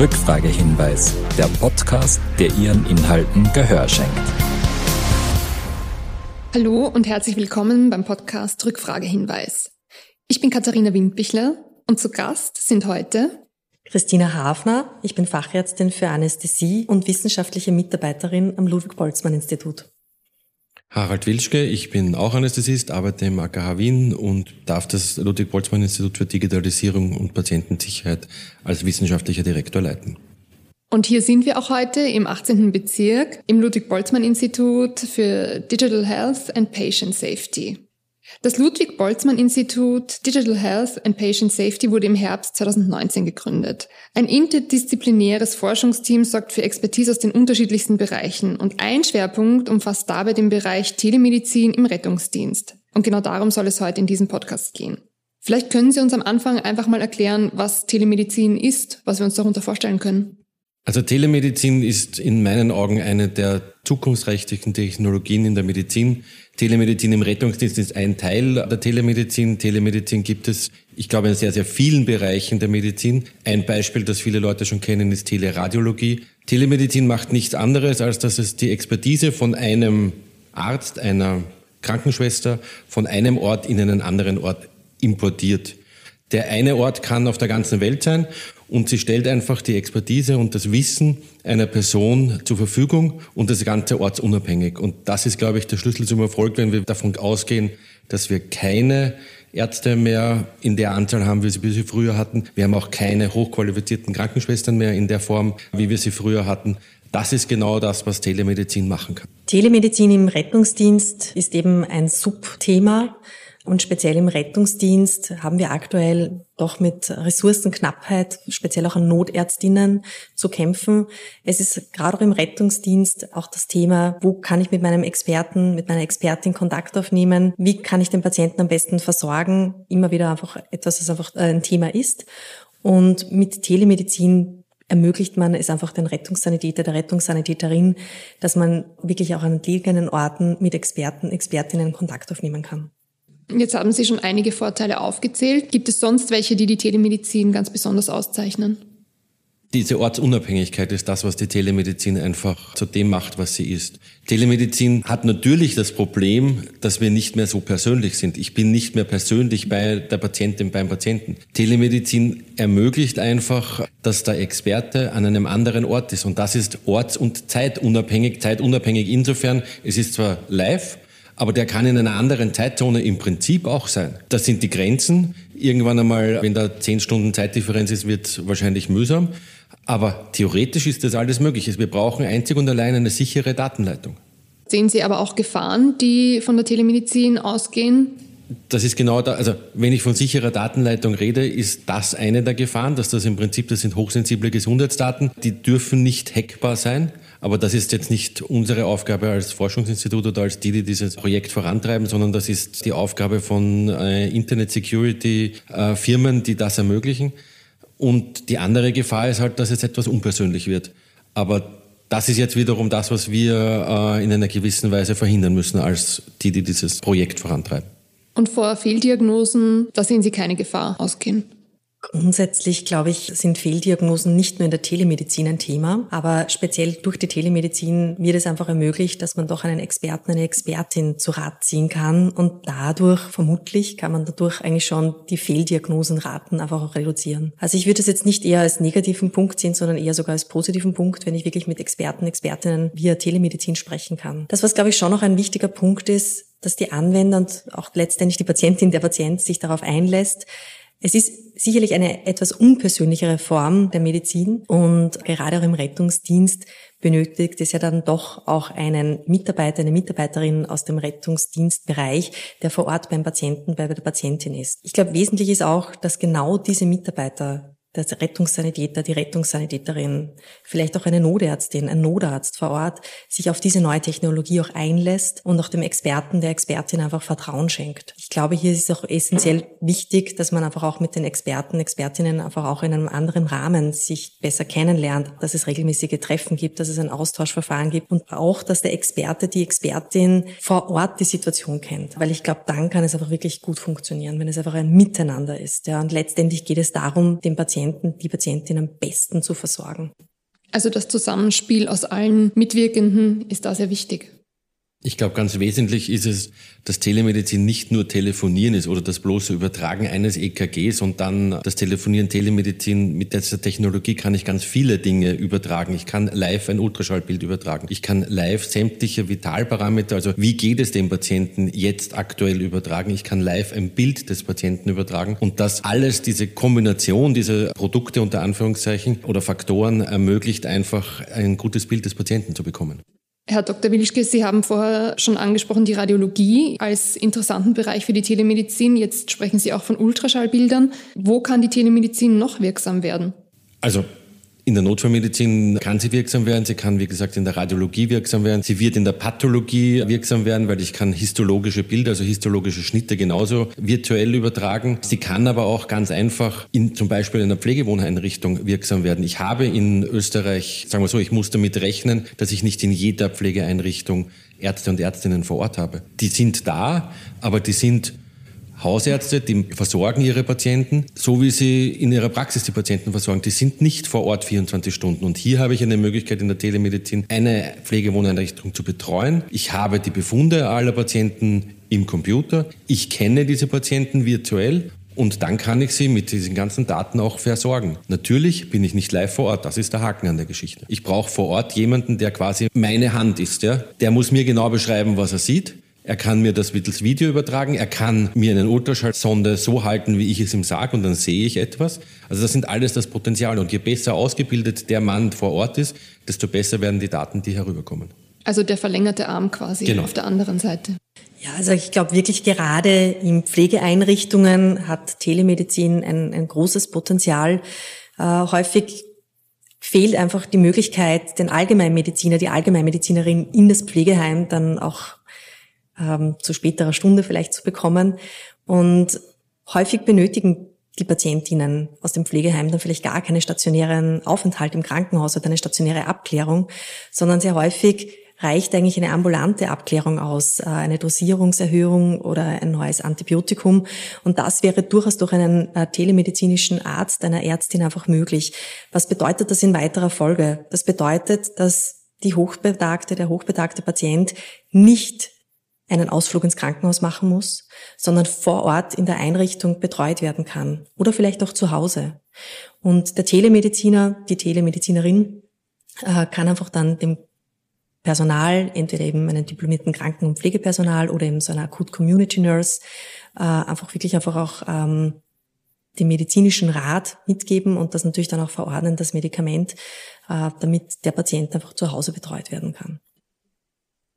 Rückfragehinweis, der Podcast, der Ihren Inhalten Gehör schenkt. Hallo und herzlich willkommen beim Podcast Rückfragehinweis. Ich bin Katharina Windbichler und zu Gast sind heute Christina Hafner. Ich bin Fachärztin für Anästhesie und wissenschaftliche Mitarbeiterin am Ludwig-Boltzmann-Institut. Harald Wilschke, ich bin auch Anästhesist, arbeite im AKH Wien und darf das Ludwig-Boltzmann-Institut für Digitalisierung und Patientensicherheit als wissenschaftlicher Direktor leiten. Und hier sind wir auch heute im 18. Bezirk im Ludwig-Boltzmann-Institut für Digital Health and Patient Safety. Das Ludwig-Boltzmann-Institut Digital Health and Patient Safety wurde im Herbst 2019 gegründet. Ein interdisziplinäres Forschungsteam sorgt für Expertise aus den unterschiedlichsten Bereichen und ein Schwerpunkt umfasst dabei den Bereich Telemedizin im Rettungsdienst. Und genau darum soll es heute in diesem Podcast gehen. Vielleicht können Sie uns am Anfang einfach mal erklären, was Telemedizin ist, was wir uns darunter vorstellen können. Also Telemedizin ist in meinen Augen eine der zukunftsreichsten Technologien in der Medizin. Telemedizin im Rettungsdienst ist ein Teil der Telemedizin. Telemedizin gibt es, ich glaube, in sehr, sehr vielen Bereichen der Medizin. Ein Beispiel, das viele Leute schon kennen, ist Teleradiologie. Telemedizin macht nichts anderes, als dass es die Expertise von einem Arzt, einer Krankenschwester von einem Ort in einen anderen Ort importiert. Der eine Ort kann auf der ganzen Welt sein und sie stellt einfach die Expertise und das Wissen einer Person zur Verfügung und das Ganze ortsunabhängig. Und das ist, glaube ich, der Schlüssel zum Erfolg, wenn wir davon ausgehen, dass wir keine Ärzte mehr in der Anzahl haben, wie wir sie früher hatten. Wir haben auch keine hochqualifizierten Krankenschwestern mehr in der Form, wie wir sie früher hatten. Das ist genau das, was Telemedizin machen kann. Telemedizin im Rettungsdienst ist eben ein Subthema. Und speziell im Rettungsdienst haben wir aktuell doch mit Ressourcenknappheit, speziell auch an Notärztinnen zu kämpfen. Es ist gerade auch im Rettungsdienst auch das Thema, wo kann ich mit meinem Experten, mit meiner Expertin Kontakt aufnehmen? Wie kann ich den Patienten am besten versorgen? Immer wieder einfach etwas, das einfach äh, ein Thema ist. Und mit Telemedizin ermöglicht man es einfach den Rettungssanitäter, der Rettungssanitäterin, dass man wirklich auch an liegenden Orten mit Experten, Expertinnen Kontakt aufnehmen kann. Jetzt haben Sie schon einige Vorteile aufgezählt. Gibt es sonst welche, die die Telemedizin ganz besonders auszeichnen? Diese Ortsunabhängigkeit ist das, was die Telemedizin einfach zu dem macht, was sie ist. Telemedizin hat natürlich das Problem, dass wir nicht mehr so persönlich sind. Ich bin nicht mehr persönlich bei der Patientin, beim Patienten. Telemedizin ermöglicht einfach, dass der Experte an einem anderen Ort ist. Und das ist orts- und zeitunabhängig. Zeitunabhängig insofern, es ist zwar live, aber der kann in einer anderen Zeitzone im Prinzip auch sein. Das sind die Grenzen. Irgendwann einmal, wenn da zehn Stunden Zeitdifferenz ist, wird es wahrscheinlich mühsam. Aber theoretisch ist das alles möglich. Wir brauchen einzig und allein eine sichere Datenleitung. Sehen Sie aber auch Gefahren, die von der Telemedizin ausgehen? Das ist genau da, also wenn ich von sicherer Datenleitung rede, ist das eine der Gefahren, dass das im Prinzip, das sind hochsensible Gesundheitsdaten, die dürfen nicht hackbar sein. Aber das ist jetzt nicht unsere Aufgabe als Forschungsinstitut oder als die, die dieses Projekt vorantreiben, sondern das ist die Aufgabe von äh, Internet Security äh, die das ermöglichen. Und die andere Gefahr ist halt, dass es etwas unpersönlich wird. Aber das ist jetzt wiederum das, was wir äh, in einer gewissen Weise verhindern müssen als die, die dieses Projekt vorantreiben. Und vor Fehldiagnosen, da sehen Sie keine Gefahr ausgehen? Grundsätzlich, glaube ich, sind Fehldiagnosen nicht nur in der Telemedizin ein Thema, aber speziell durch die Telemedizin wird es einfach ermöglicht, dass man doch einen Experten, eine Expertin zu Rat ziehen kann und dadurch, vermutlich, kann man dadurch eigentlich schon die Fehldiagnosenraten einfach auch reduzieren. Also ich würde es jetzt nicht eher als negativen Punkt sehen, sondern eher sogar als positiven Punkt, wenn ich wirklich mit Experten, Expertinnen via Telemedizin sprechen kann. Das, was glaube ich schon noch ein wichtiger Punkt ist, dass die Anwender und auch letztendlich die Patientin, der Patient sich darauf einlässt, es ist sicherlich eine etwas unpersönlichere Form der Medizin und gerade auch im Rettungsdienst benötigt es ja dann doch auch einen Mitarbeiter, eine Mitarbeiterin aus dem Rettungsdienstbereich, der vor Ort beim Patienten, bei der Patientin ist. Ich glaube, wesentlich ist auch, dass genau diese Mitarbeiter der Rettungssanitäter, die Rettungssanitäterin, vielleicht auch eine Notärztin, ein Notarzt vor Ort, sich auf diese neue Technologie auch einlässt und auch dem Experten, der Expertin einfach Vertrauen schenkt. Ich glaube, hier ist es auch essentiell wichtig, dass man einfach auch mit den Experten, Expertinnen einfach auch in einem anderen Rahmen sich besser kennenlernt, dass es regelmäßige Treffen gibt, dass es ein Austauschverfahren gibt und auch, dass der Experte, die Expertin vor Ort die Situation kennt. Weil ich glaube, dann kann es einfach wirklich gut funktionieren, wenn es einfach ein Miteinander ist. Ja. Und letztendlich geht es darum, den Patienten Patienten, die Patientin am besten zu versorgen. Also das Zusammenspiel aus allen Mitwirkenden ist da sehr wichtig. Ich glaube, ganz wesentlich ist es, dass Telemedizin nicht nur Telefonieren ist oder das bloße Übertragen eines EKGs und dann das Telefonieren, Telemedizin. Mit dieser Technologie kann ich ganz viele Dinge übertragen. Ich kann live ein Ultraschallbild übertragen. Ich kann live sämtliche Vitalparameter, also wie geht es dem Patienten jetzt aktuell übertragen. Ich kann live ein Bild des Patienten übertragen und das alles, diese Kombination dieser Produkte unter Anführungszeichen oder Faktoren ermöglicht einfach ein gutes Bild des Patienten zu bekommen. Herr Dr. Wilschke, Sie haben vorher schon angesprochen die Radiologie als interessanten Bereich für die Telemedizin. Jetzt sprechen Sie auch von Ultraschallbildern. Wo kann die Telemedizin noch wirksam werden? Also in der Notfallmedizin kann sie wirksam werden, sie kann, wie gesagt, in der Radiologie wirksam werden, sie wird in der Pathologie wirksam werden, weil ich kann histologische Bilder, also histologische Schnitte genauso virtuell übertragen. Sie kann aber auch ganz einfach in zum Beispiel in einer Pflegewohneinrichtung wirksam werden. Ich habe in Österreich, sagen wir so, ich muss damit rechnen, dass ich nicht in jeder Pflegeeinrichtung Ärzte und Ärztinnen vor Ort habe. Die sind da, aber die sind Hausärzte, die versorgen ihre Patienten, so wie sie in ihrer Praxis die Patienten versorgen. Die sind nicht vor Ort 24 Stunden. Und hier habe ich eine Möglichkeit in der Telemedizin, eine Pflegewohneinrichtung zu betreuen. Ich habe die Befunde aller Patienten im Computer. Ich kenne diese Patienten virtuell und dann kann ich sie mit diesen ganzen Daten auch versorgen. Natürlich bin ich nicht live vor Ort. Das ist der Haken an der Geschichte. Ich brauche vor Ort jemanden, der quasi meine Hand ist. Ja? Der muss mir genau beschreiben, was er sieht. Er kann mir das mittels Video übertragen. Er kann mir eine Ultraschallsonde so halten, wie ich es ihm sage, und dann sehe ich etwas. Also das sind alles das Potenzial. Und je besser ausgebildet der Mann vor Ort ist, desto besser werden die Daten, die herüberkommen. Also der verlängerte Arm quasi genau. auf der anderen Seite. Ja, also ich glaube wirklich gerade in Pflegeeinrichtungen hat Telemedizin ein, ein großes Potenzial. Äh, häufig fehlt einfach die Möglichkeit, den Allgemeinmediziner, die Allgemeinmedizinerin in das Pflegeheim dann auch ähm, zu späterer Stunde vielleicht zu bekommen. Und häufig benötigen die Patientinnen aus dem Pflegeheim dann vielleicht gar keine stationären Aufenthalt im Krankenhaus oder eine stationäre Abklärung, sondern sehr häufig reicht eigentlich eine ambulante Abklärung aus, äh, eine Dosierungserhöhung oder ein neues Antibiotikum. Und das wäre durchaus durch einen äh, telemedizinischen Arzt, einer Ärztin einfach möglich. Was bedeutet das in weiterer Folge? Das bedeutet, dass die hochbetagte, der hochbetagte Patient nicht einen Ausflug ins Krankenhaus machen muss, sondern vor Ort in der Einrichtung betreut werden kann oder vielleicht auch zu Hause. Und der Telemediziner, die Telemedizinerin äh, kann einfach dann dem Personal, entweder eben einen diplomierten Kranken- und Pflegepersonal oder eben so einer Akut Community Nurse, äh, einfach wirklich einfach auch ähm, den medizinischen Rat mitgeben und das natürlich dann auch verordnen, das Medikament, äh, damit der Patient einfach zu Hause betreut werden kann.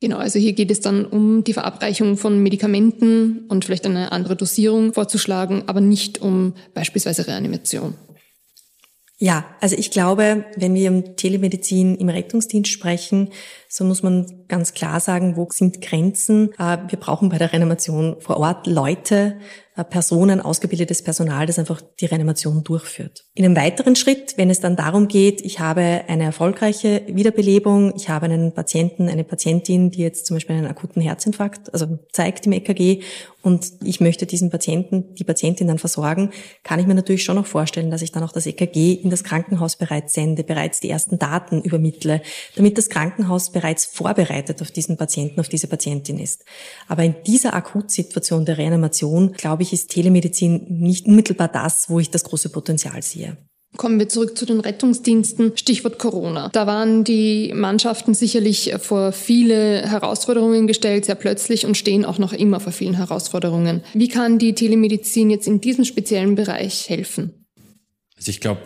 Genau, also hier geht es dann um die Verabreichung von Medikamenten und vielleicht eine andere Dosierung vorzuschlagen, aber nicht um beispielsweise Reanimation. Ja, also ich glaube, wenn wir um Telemedizin im Rettungsdienst sprechen, so muss man ganz klar sagen, wo sind Grenzen. Äh, wir brauchen bei der Reanimation vor Ort Leute, Personen, ausgebildetes Personal, das einfach die Reanimation durchführt. In einem weiteren Schritt, wenn es dann darum geht, ich habe eine erfolgreiche Wiederbelebung, ich habe einen Patienten, eine Patientin, die jetzt zum Beispiel einen akuten Herzinfarkt, also zeigt im EKG und ich möchte diesen Patienten, die Patientin dann versorgen, kann ich mir natürlich schon noch vorstellen, dass ich dann auch das EKG in das Krankenhaus bereits sende, bereits die ersten Daten übermittle, damit das Krankenhaus bereits vorbereitet auf diesen Patienten, auf diese Patientin ist. Aber in dieser Akutsituation der Reanimation, glaube ich, ist Telemedizin nicht unmittelbar das, wo ich das große Potenzial sehe. Kommen wir zurück zu den Rettungsdiensten. Stichwort Corona. Da waren die Mannschaften sicherlich vor viele Herausforderungen gestellt, sehr plötzlich und stehen auch noch immer vor vielen Herausforderungen. Wie kann die Telemedizin jetzt in diesem speziellen Bereich helfen? Also ich glaube,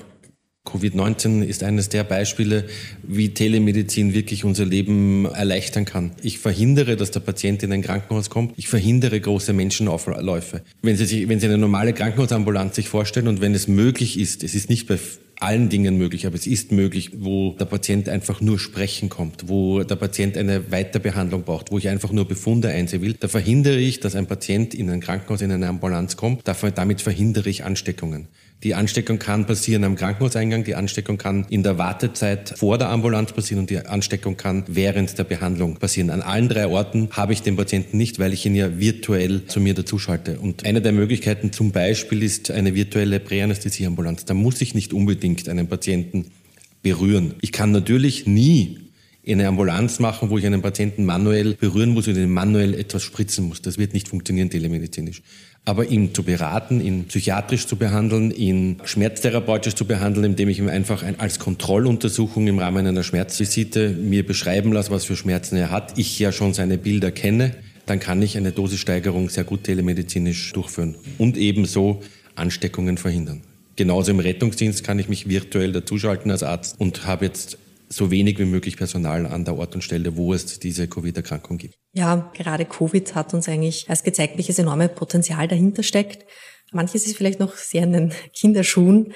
Covid-19 ist eines der Beispiele, wie Telemedizin wirklich unser Leben erleichtern kann. Ich verhindere, dass der Patient in ein Krankenhaus kommt. Ich verhindere große Menschenaufläufe. Wenn Sie sich, wenn Sie eine normale Krankenhausambulanz sich vorstellen und wenn es möglich ist, es ist nicht bei allen Dingen möglich, aber es ist möglich, wo der Patient einfach nur sprechen kommt, wo der Patient eine Weiterbehandlung braucht, wo ich einfach nur Befunde einsehen will. Da verhindere ich, dass ein Patient in ein Krankenhaus, in eine Ambulanz kommt. Damit verhindere ich Ansteckungen. Die Ansteckung kann passieren am Krankenhauseingang, die Ansteckung kann in der Wartezeit vor der Ambulanz passieren und die Ansteckung kann während der Behandlung passieren. An allen drei Orten habe ich den Patienten nicht, weil ich ihn ja virtuell zu mir dazuschalte. Und eine der Möglichkeiten zum Beispiel ist eine virtuelle Präanästhesieambulanz. Da muss ich nicht unbedingt einen Patienten berühren. Ich kann natürlich nie in eine Ambulanz machen, wo ich einen Patienten manuell berühren muss und ihn manuell etwas spritzen muss. Das wird nicht funktionieren telemedizinisch aber ihn zu beraten, ihn psychiatrisch zu behandeln, ihn schmerztherapeutisch zu behandeln, indem ich ihm einfach ein, als Kontrolluntersuchung im Rahmen einer Schmerzvisite mir beschreiben lasse, was für Schmerzen er hat, ich ja schon seine Bilder kenne, dann kann ich eine Dosissteigerung sehr gut telemedizinisch durchführen und ebenso Ansteckungen verhindern. Genauso im Rettungsdienst kann ich mich virtuell dazuschalten als Arzt und habe jetzt so wenig wie möglich Personal an der Ort und Stelle, wo es diese Covid-Erkrankung gibt. Ja, gerade Covid hat uns eigentlich erst gezeigt, welches enorme Potenzial dahinter steckt. Manches ist vielleicht noch sehr in den Kinderschuhen,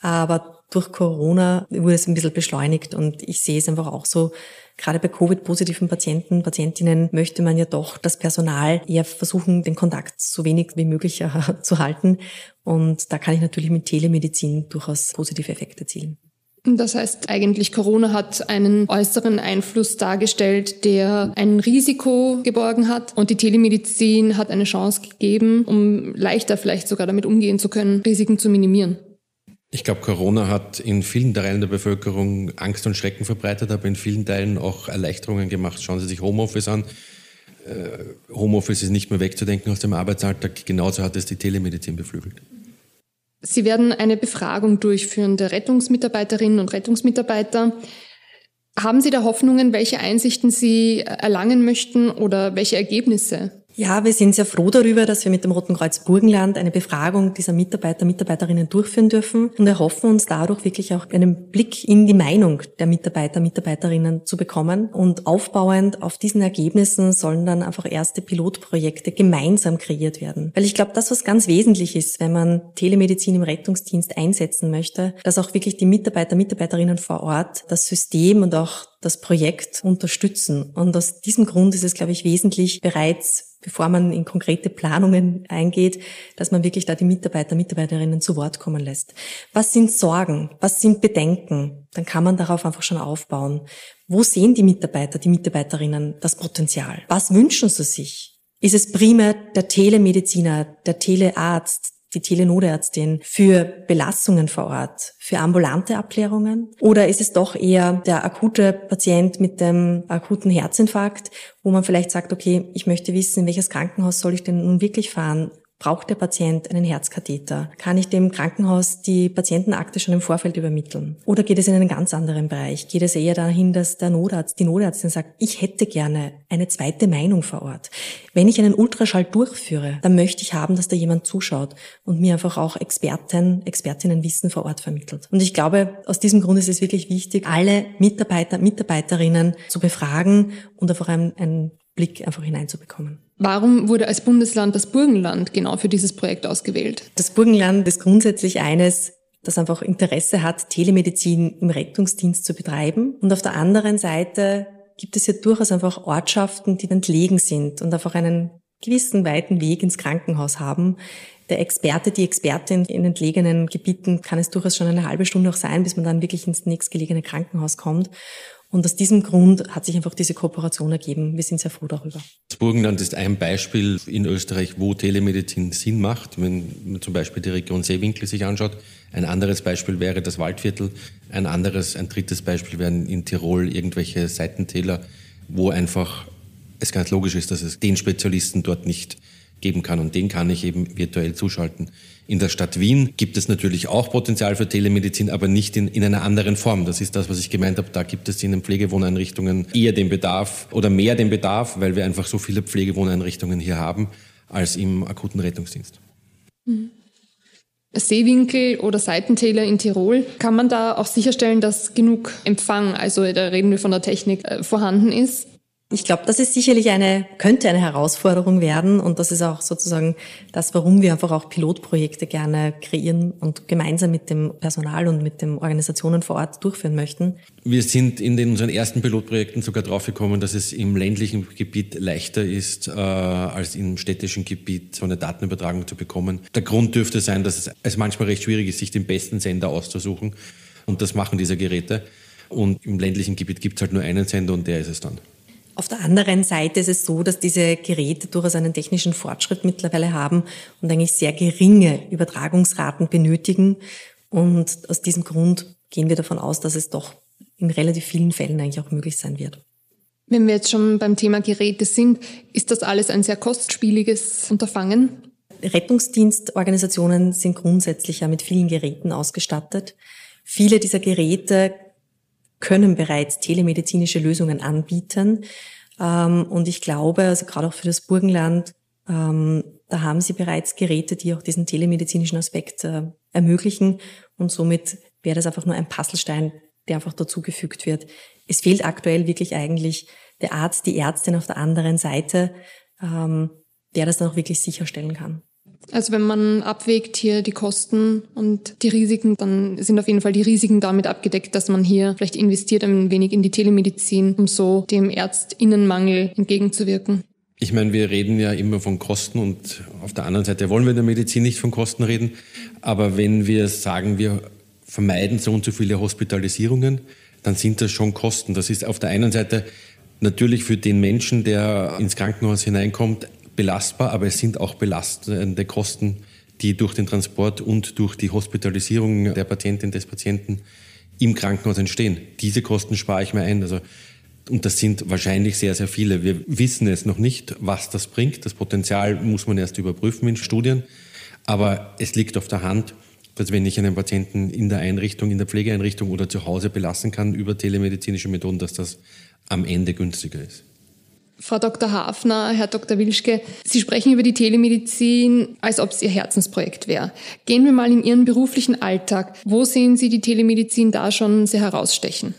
aber durch Corona wurde es ein bisschen beschleunigt und ich sehe es einfach auch so, gerade bei Covid-positiven Patienten, Patientinnen möchte man ja doch das Personal eher versuchen, den Kontakt so wenig wie möglich zu halten. Und da kann ich natürlich mit Telemedizin durchaus positive Effekte erzielen. Das heißt, eigentlich Corona hat einen äußeren Einfluss dargestellt, der ein Risiko geborgen hat und die Telemedizin hat eine Chance gegeben, um leichter vielleicht sogar damit umgehen zu können, Risiken zu minimieren. Ich glaube, Corona hat in vielen Teilen der Bevölkerung Angst und Schrecken verbreitet, aber in vielen Teilen auch Erleichterungen gemacht. Schauen Sie sich Homeoffice an. Äh, Homeoffice ist nicht mehr wegzudenken aus dem Arbeitsalltag. Genauso hat es die Telemedizin beflügelt. Sie werden eine Befragung durchführen der Rettungsmitarbeiterinnen und Rettungsmitarbeiter. Haben Sie da Hoffnungen, welche Einsichten Sie erlangen möchten oder welche Ergebnisse? Ja, wir sind sehr froh darüber, dass wir mit dem Roten Kreuz Burgenland eine Befragung dieser Mitarbeiter, Mitarbeiterinnen durchführen dürfen und erhoffen uns dadurch wirklich auch einen Blick in die Meinung der Mitarbeiter, Mitarbeiterinnen zu bekommen. Und aufbauend auf diesen Ergebnissen sollen dann einfach erste Pilotprojekte gemeinsam kreiert werden. Weil ich glaube, das, was ganz wesentlich ist, wenn man Telemedizin im Rettungsdienst einsetzen möchte, dass auch wirklich die Mitarbeiter, Mitarbeiterinnen vor Ort das System und auch das Projekt unterstützen. Und aus diesem Grund ist es, glaube ich, wesentlich bereits, bevor man in konkrete Planungen eingeht, dass man wirklich da die Mitarbeiter, Mitarbeiterinnen zu Wort kommen lässt. Was sind Sorgen? Was sind Bedenken? Dann kann man darauf einfach schon aufbauen. Wo sehen die Mitarbeiter, die Mitarbeiterinnen das Potenzial? Was wünschen sie sich? Ist es primär der Telemediziner, der Telearzt, die Telenotärztin für Belastungen vor Ort, für ambulante Abklärungen? Oder ist es doch eher der akute Patient mit dem akuten Herzinfarkt, wo man vielleicht sagt, okay, ich möchte wissen, in welches Krankenhaus soll ich denn nun wirklich fahren? Braucht der Patient einen Herzkatheter? Kann ich dem Krankenhaus die Patientenakte schon im Vorfeld übermitteln? Oder geht es in einen ganz anderen Bereich? Geht es eher dahin, dass der Notarzt, die Notärztin sagt, ich hätte gerne eine zweite Meinung vor Ort. Wenn ich einen Ultraschall durchführe, dann möchte ich haben, dass da jemand zuschaut und mir einfach auch Experten, Expertinnen Wissen vor Ort vermittelt. Und ich glaube, aus diesem Grund ist es wirklich wichtig, alle Mitarbeiter, Mitarbeiterinnen zu befragen und einfach einen, einen Blick einfach hineinzubekommen. Warum wurde als Bundesland das Burgenland genau für dieses Projekt ausgewählt? Das Burgenland ist grundsätzlich eines, das einfach Interesse hat, Telemedizin im Rettungsdienst zu betreiben. Und auf der anderen Seite gibt es ja durchaus einfach Ortschaften, die entlegen sind und einfach einen gewissen weiten Weg ins Krankenhaus haben. Der Experte, die Expertin in entlegenen Gebieten kann es durchaus schon eine halbe Stunde auch sein, bis man dann wirklich ins nächstgelegene Krankenhaus kommt. Und aus diesem Grund hat sich einfach diese Kooperation ergeben. Wir sind sehr froh darüber. Das Burgenland ist ein Beispiel in Österreich, wo Telemedizin Sinn macht. Wenn man zum Beispiel die Region Seewinkel sich anschaut. Ein anderes Beispiel wäre das Waldviertel. Ein anderes, ein drittes Beispiel wären in Tirol irgendwelche Seitentäler, wo einfach es ganz logisch ist, dass es den Spezialisten dort nicht geben kann. Und den kann ich eben virtuell zuschalten. In der Stadt Wien gibt es natürlich auch Potenzial für Telemedizin, aber nicht in, in einer anderen Form. Das ist das, was ich gemeint habe. Da gibt es in den Pflegewohneinrichtungen eher den Bedarf oder mehr den Bedarf, weil wir einfach so viele Pflegewohneinrichtungen hier haben, als im akuten Rettungsdienst. Mhm. Seewinkel oder Seitentäler in Tirol, kann man da auch sicherstellen, dass genug Empfang, also da reden wir von der Technik, äh, vorhanden ist? Ich glaube, das ist sicherlich eine, könnte eine Herausforderung werden und das ist auch sozusagen das, warum wir einfach auch Pilotprojekte gerne kreieren und gemeinsam mit dem Personal und mit den Organisationen vor Ort durchführen möchten. Wir sind in den, unseren ersten Pilotprojekten sogar draufgekommen, dass es im ländlichen Gebiet leichter ist, äh, als im städtischen Gebiet so eine Datenübertragung zu bekommen. Der Grund dürfte sein, dass es manchmal recht schwierig ist, sich den besten Sender auszusuchen und das machen diese Geräte. Und im ländlichen Gebiet gibt es halt nur einen Sender und der ist es dann. Auf der anderen Seite ist es so, dass diese Geräte durchaus einen technischen Fortschritt mittlerweile haben und eigentlich sehr geringe Übertragungsraten benötigen. Und aus diesem Grund gehen wir davon aus, dass es doch in relativ vielen Fällen eigentlich auch möglich sein wird. Wenn wir jetzt schon beim Thema Geräte sind, ist das alles ein sehr kostspieliges Unterfangen? Rettungsdienstorganisationen sind grundsätzlich ja mit vielen Geräten ausgestattet. Viele dieser Geräte können bereits telemedizinische Lösungen anbieten. Ähm, und ich glaube, also gerade auch für das Burgenland, ähm, da haben sie bereits Geräte, die auch diesen telemedizinischen Aspekt äh, ermöglichen. Und somit wäre das einfach nur ein Puzzlestein, der einfach dazugefügt wird. Es fehlt aktuell wirklich eigentlich der Arzt, die Ärztin auf der anderen Seite, ähm, der das dann auch wirklich sicherstellen kann. Also wenn man abwägt hier die Kosten und die Risiken, dann sind auf jeden Fall die Risiken damit abgedeckt, dass man hier vielleicht investiert ein wenig in die Telemedizin, um so dem Ärztinnenmangel entgegenzuwirken. Ich meine, wir reden ja immer von Kosten und auf der anderen Seite wollen wir in der Medizin nicht von Kosten reden. Aber wenn wir sagen, wir vermeiden so und so viele Hospitalisierungen, dann sind das schon Kosten. Das ist auf der einen Seite natürlich für den Menschen, der ins Krankenhaus hineinkommt, belastbar, aber es sind auch belastende Kosten, die durch den Transport und durch die Hospitalisierung der Patientin, des Patienten im Krankenhaus entstehen. Diese Kosten spare ich mir ein. Also, und das sind wahrscheinlich sehr, sehr viele. Wir wissen es noch nicht, was das bringt. Das Potenzial muss man erst überprüfen in Studien. Aber es liegt auf der Hand, dass wenn ich einen Patienten in der Einrichtung, in der Pflegeeinrichtung oder zu Hause belassen kann über telemedizinische Methoden, dass das am Ende günstiger ist. Frau Dr. Hafner, Herr Dr. Wilschke, Sie sprechen über die Telemedizin, als ob es Ihr Herzensprojekt wäre. Gehen wir mal in Ihren beruflichen Alltag. Wo sehen Sie die Telemedizin da schon sehr herausstechen?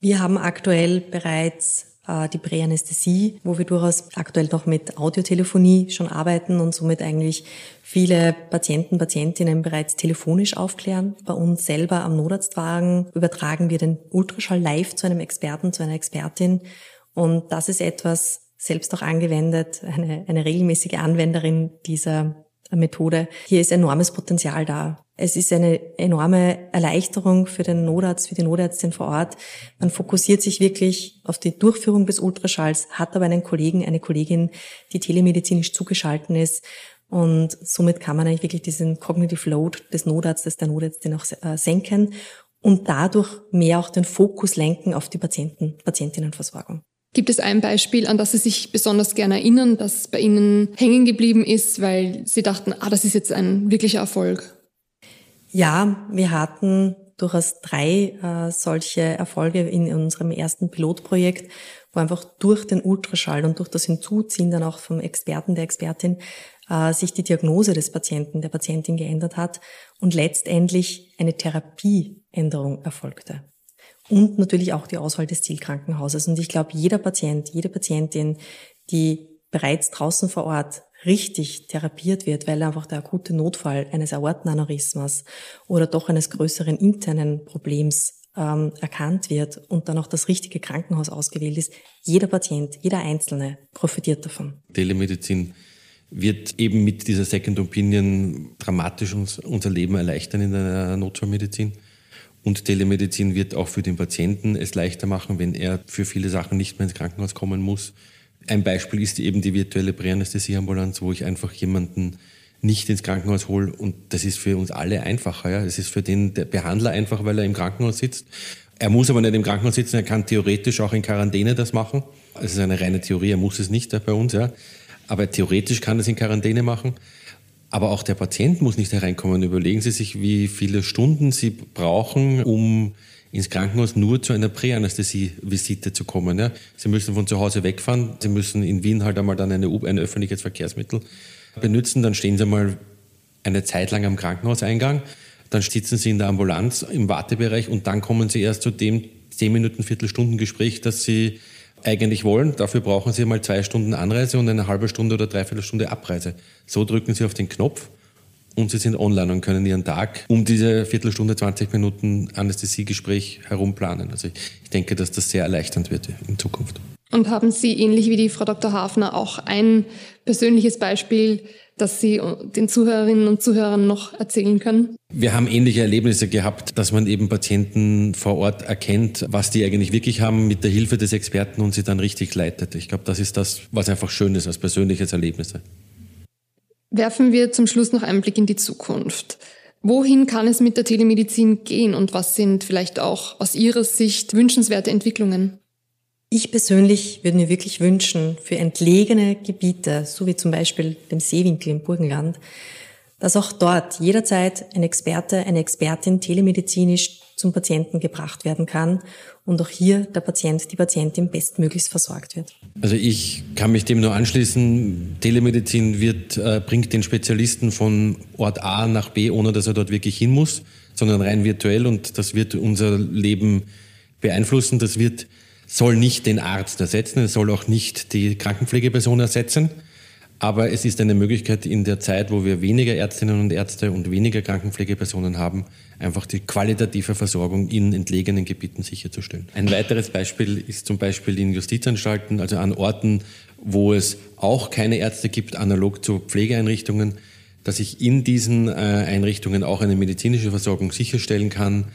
Wir haben aktuell bereits äh, die Präanästhesie, wo wir durchaus aktuell noch mit Audiotelefonie schon arbeiten und somit eigentlich viele Patienten, Patientinnen bereits telefonisch aufklären. Bei uns selber am Notarztwagen übertragen wir den Ultraschall live zu einem Experten, zu einer Expertin und das ist etwas, selbst auch angewendet, eine, eine regelmäßige Anwenderin dieser Methode. Hier ist enormes Potenzial da. Es ist eine enorme Erleichterung für den Notarzt, für die Notärztin vor Ort. Man fokussiert sich wirklich auf die Durchführung des Ultraschalls, hat aber einen Kollegen, eine Kollegin, die telemedizinisch zugeschalten ist. Und somit kann man eigentlich wirklich diesen Cognitive Load des Notarztes, der Notärztin auch äh, senken und dadurch mehr auch den Fokus lenken auf die Patienten, Patientinnenversorgung. Gibt es ein Beispiel, an das Sie sich besonders gerne erinnern, das bei Ihnen hängen geblieben ist, weil Sie dachten, ah, das ist jetzt ein wirklicher Erfolg? Ja, wir hatten durchaus drei äh, solche Erfolge in unserem ersten Pilotprojekt, wo einfach durch den Ultraschall und durch das Hinzuziehen dann auch vom Experten, der Expertin, äh, sich die Diagnose des Patienten, der Patientin geändert hat und letztendlich eine Therapieänderung erfolgte und natürlich auch die Auswahl des Zielkrankenhauses. Und ich glaube, jeder Patient, jede Patientin, die bereits draußen vor Ort richtig therapiert wird, weil einfach der akute Notfall eines Aortenaneurysmas oder doch eines größeren internen Problems ähm, erkannt wird und dann auch das richtige Krankenhaus ausgewählt ist, jeder Patient, jeder Einzelne profitiert davon. Telemedizin wird eben mit dieser Second Opinion dramatisch uns, unser Leben erleichtern in der Notfallmedizin. Und Telemedizin wird auch für den Patienten es leichter machen, wenn er für viele Sachen nicht mehr ins Krankenhaus kommen muss. Ein Beispiel ist eben die virtuelle Präanästhesieambulanz, wo ich einfach jemanden nicht ins Krankenhaus hole und das ist für uns alle einfacher. Ja. Es ist für den Behandler einfach, weil er im Krankenhaus sitzt. Er muss aber nicht im Krankenhaus sitzen, er kann theoretisch auch in Quarantäne das machen. Es ist eine reine Theorie, er muss es nicht bei uns, ja. Aber theoretisch kann er es in Quarantäne machen. Aber auch der Patient muss nicht hereinkommen. Überlegen Sie sich, wie viele Stunden Sie brauchen, um ins Krankenhaus nur zu einer Präanästhesie-Visite zu kommen. Ja? Sie müssen von zu Hause wegfahren. Sie müssen in Wien halt einmal dann eine, ein öffentliches Verkehrsmittel benutzen. Dann stehen Sie mal eine Zeit lang am Krankenhauseingang. Dann sitzen Sie in der Ambulanz im Wartebereich und dann kommen Sie erst zu dem 10 Minuten, Viertelstunden Gespräch, das Sie eigentlich wollen. Dafür brauchen Sie mal zwei Stunden Anreise und eine halbe Stunde oder dreiviertel Stunde Abreise. So drücken Sie auf den Knopf und Sie sind online und können Ihren Tag um diese Viertelstunde, 20 Minuten Anästhesiegespräch herum planen. Also ich, denke, dass das sehr erleichternd wird in Zukunft. Und haben Sie ähnlich wie die Frau Dr. Hafner auch ein persönliches Beispiel, das Sie den Zuhörerinnen und Zuhörern noch erzählen können? Wir haben ähnliche Erlebnisse gehabt, dass man eben Patienten vor Ort erkennt, was die eigentlich wirklich haben mit der Hilfe des Experten und sie dann richtig leitet. Ich glaube, das ist das, was einfach schön ist als persönliches Erlebnis. Werfen wir zum Schluss noch einen Blick in die Zukunft. Wohin kann es mit der Telemedizin gehen und was sind vielleicht auch aus Ihrer Sicht wünschenswerte Entwicklungen? Ich persönlich würde mir wirklich wünschen, für entlegene Gebiete, so wie zum Beispiel dem Seewinkel im Burgenland, dass auch dort jederzeit ein Experte, eine Expertin telemedizinisch zum Patienten gebracht werden kann und auch hier der Patient, die Patientin bestmöglichst versorgt wird. Also ich kann mich dem nur anschließen. Telemedizin wird, äh, bringt den Spezialisten von Ort A nach B, ohne dass er dort wirklich hin muss, sondern rein virtuell und das wird unser Leben beeinflussen. Das wird soll nicht den Arzt ersetzen, es soll auch nicht die Krankenpflegeperson ersetzen. Aber es ist eine Möglichkeit in der Zeit, wo wir weniger Ärztinnen und Ärzte und weniger Krankenpflegepersonen haben, einfach die qualitative Versorgung in entlegenen Gebieten sicherzustellen. Ein weiteres Beispiel ist zum Beispiel in Justizanstalten, also an Orten, wo es auch keine Ärzte gibt, analog zu Pflegeeinrichtungen, dass ich in diesen äh, Einrichtungen auch eine medizinische Versorgung sicherstellen kann,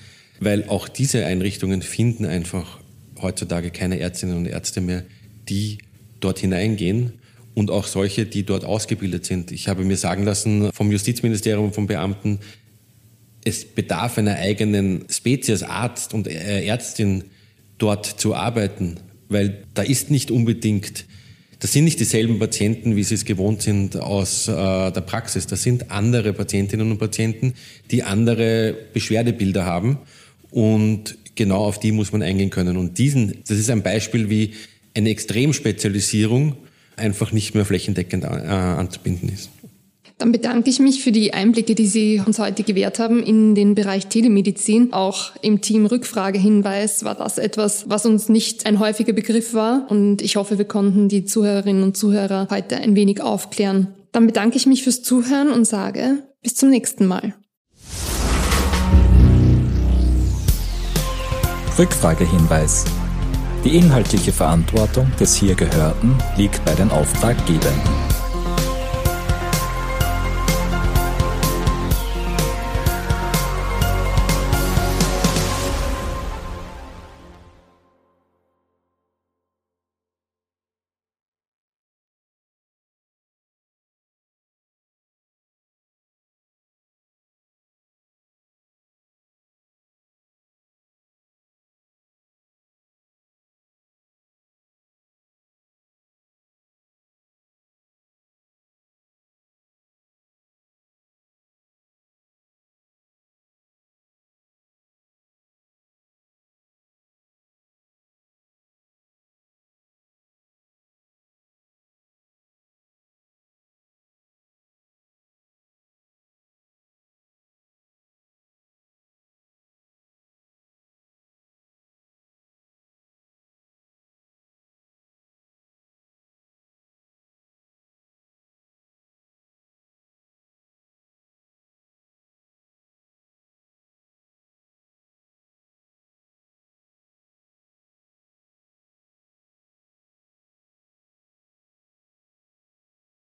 weil auch diese Einrichtungen finden einfach heutzutage keine Ärztinnen und Ärzte mehr, die dort hineingehen und auch solche, die dort ausgebildet sind. Ich habe mir sagen lassen vom Justizministerium, vom Beamten, es bedarf einer eigenen Spezies Arzt und Ärztin dort zu arbeiten, weil da ist nicht unbedingt, das sind nicht dieselben Patienten, wie sie es gewohnt sind aus äh, der Praxis. Das sind andere Patientinnen und Patienten, die andere Beschwerdebilder haben und genau auf die muss man eingehen können. Und diesen, das ist ein Beispiel, wie eine Extremspezialisierung einfach nicht mehr flächendeckend äh, anzubinden ist. Dann bedanke ich mich für die Einblicke, die Sie uns heute gewährt haben in den Bereich Telemedizin. Auch im Team Rückfragehinweis war das etwas, was uns nicht ein häufiger Begriff war. Und ich hoffe, wir konnten die Zuhörerinnen und Zuhörer heute ein wenig aufklären. Dann bedanke ich mich fürs Zuhören und sage bis zum nächsten Mal. Rückfragehinweis. Die inhaltliche Verantwortung des hier Gehörten liegt bei den Auftraggebenden.